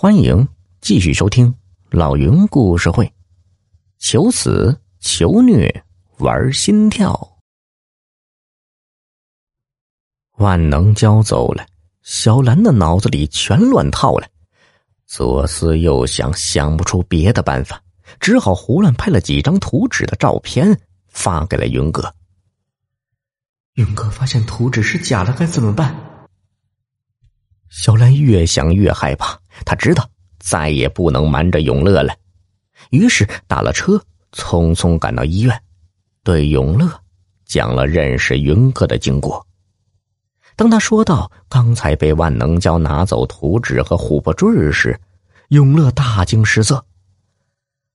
欢迎继续收听老云故事会，求死求虐玩心跳。万能胶走了，小兰的脑子里全乱套了，左思右想，想不出别的办法，只好胡乱拍了几张图纸的照片发给了云哥。云哥发现图纸是假的，该怎么办？小兰越想越害怕。他知道再也不能瞒着永乐了，于是打了车，匆匆赶到医院，对永乐讲了认识云哥的经过。当他说到刚才被万能胶拿走图纸和琥珀坠时，永乐大惊失色：“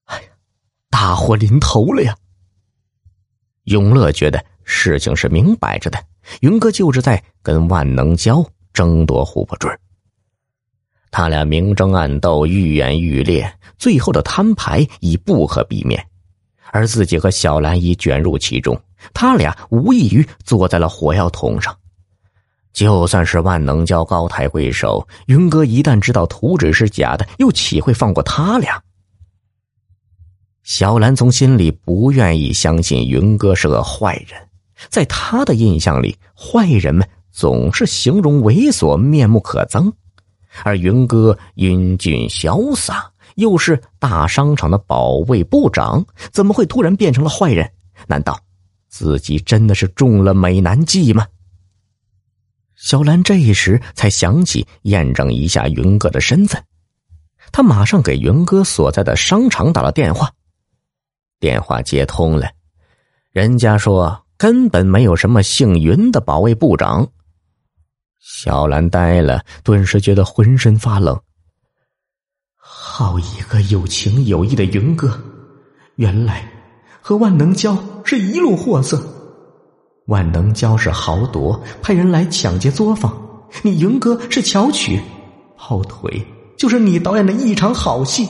哎呀，大祸临头了呀！”永乐觉得事情是明摆着的，云哥就是在跟万能胶争夺琥珀坠。他俩明争暗斗，愈演愈烈，最后的摊牌已不可避免，而自己和小兰已卷入其中。他俩无异于坐在了火药桶上。就算是万能胶高抬贵手，云哥一旦知道图纸是假的，又岂会放过他俩？小兰从心里不愿意相信云哥是个坏人，在他的印象里，坏人们总是形容猥琐、面目可憎。而云哥英俊潇洒，又是大商场的保卫部长，怎么会突然变成了坏人？难道自己真的是中了美男计吗？小兰这时才想起验证一下云哥的身份，他马上给云哥所在的商场打了电话。电话接通了，人家说根本没有什么姓云的保卫部长。小兰呆了，顿时觉得浑身发冷。好一个有情有义的云哥，原来和万能胶是一路货色。万能胶是豪夺，派人来抢劫作坊；你云哥是巧取，跑腿就是你导演的一场好戏。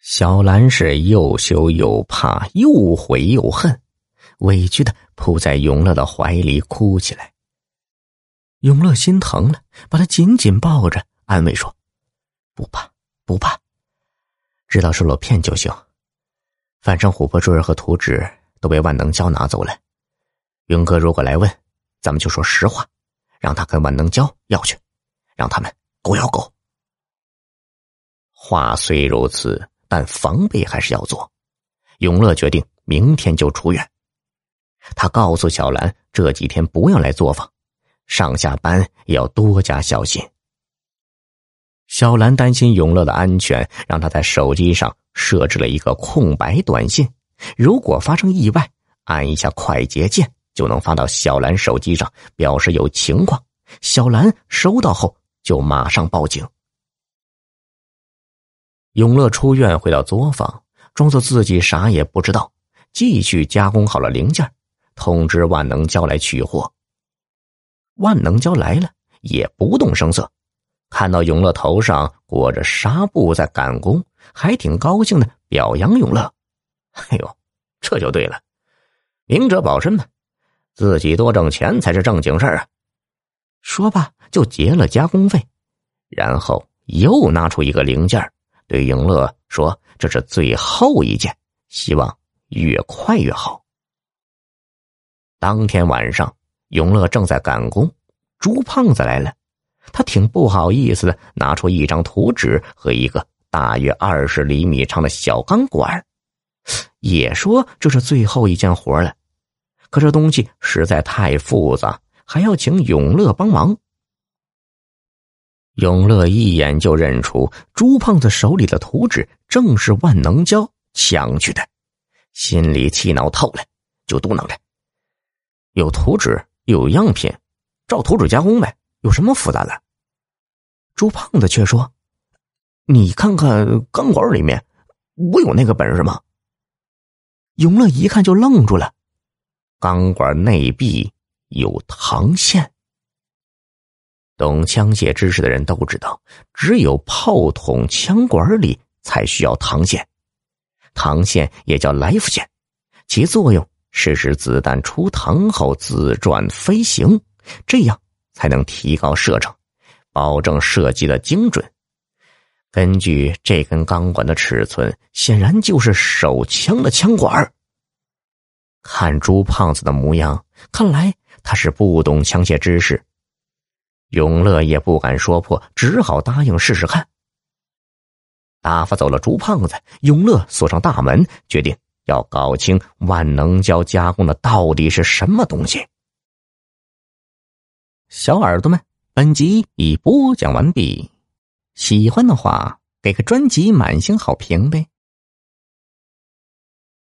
小兰是又羞又怕，又悔又恨。委屈的扑在永乐的怀里哭起来。永乐心疼了，把他紧紧抱着，安慰说：“不怕，不怕，知道是罗骗就行。反正琥珀坠和图纸都被万能胶拿走了。云哥如果来问，咱们就说实话，让他跟万能胶要去，让他们狗咬狗。话虽如此，但防备还是要做。永乐决定明天就出院。”他告诉小兰，这几天不要来作坊，上下班也要多加小心。小兰担心永乐的安全，让他在手机上设置了一个空白短信，如果发生意外，按一下快捷键就能发到小兰手机上，表示有情况。小兰收到后就马上报警。永乐出院回到作坊，装作自己啥也不知道，继续加工好了零件。通知万能胶来取货。万能胶来了，也不动声色，看到永乐头上裹着纱布在赶工，还挺高兴的，表扬永乐：“哎呦，这就对了，明哲保身嘛，自己多挣钱才是正经事儿啊。”说罢就结了加工费，然后又拿出一个零件，对永乐说：“这是最后一件，希望越快越好。”当天晚上，永乐正在赶工，朱胖子来了。他挺不好意思的，拿出一张图纸和一个大约二十厘米长的小钢管，也说这是最后一件活了。可这东西实在太复杂，还要请永乐帮忙。永乐一眼就认出朱胖子手里的图纸正是万能胶抢去的，心里气恼透了，就嘟囔着。有图纸，有样品，照图纸加工呗，有什么复杂的？朱胖子却说：“你看看钢管里面，我有那个本事吗？”永乐一看就愣住了，钢管内壁有膛线。懂枪械知识的人都知道，只有炮筒枪管里才需要膛线，膛线也叫来福线，其作用。试试子弹出膛后自转飞行，这样才能提高射程，保证射击的精准。根据这根钢管的尺寸，显然就是手枪的枪管。看朱胖子的模样，看来他是不懂枪械知识。永乐也不敢说破，只好答应试试看。打发走了朱胖子，永乐锁上大门，决定要搞清万能胶加工的到底是什么东西。小耳朵们，本集已播讲完毕，喜欢的话给个专辑满星好评呗。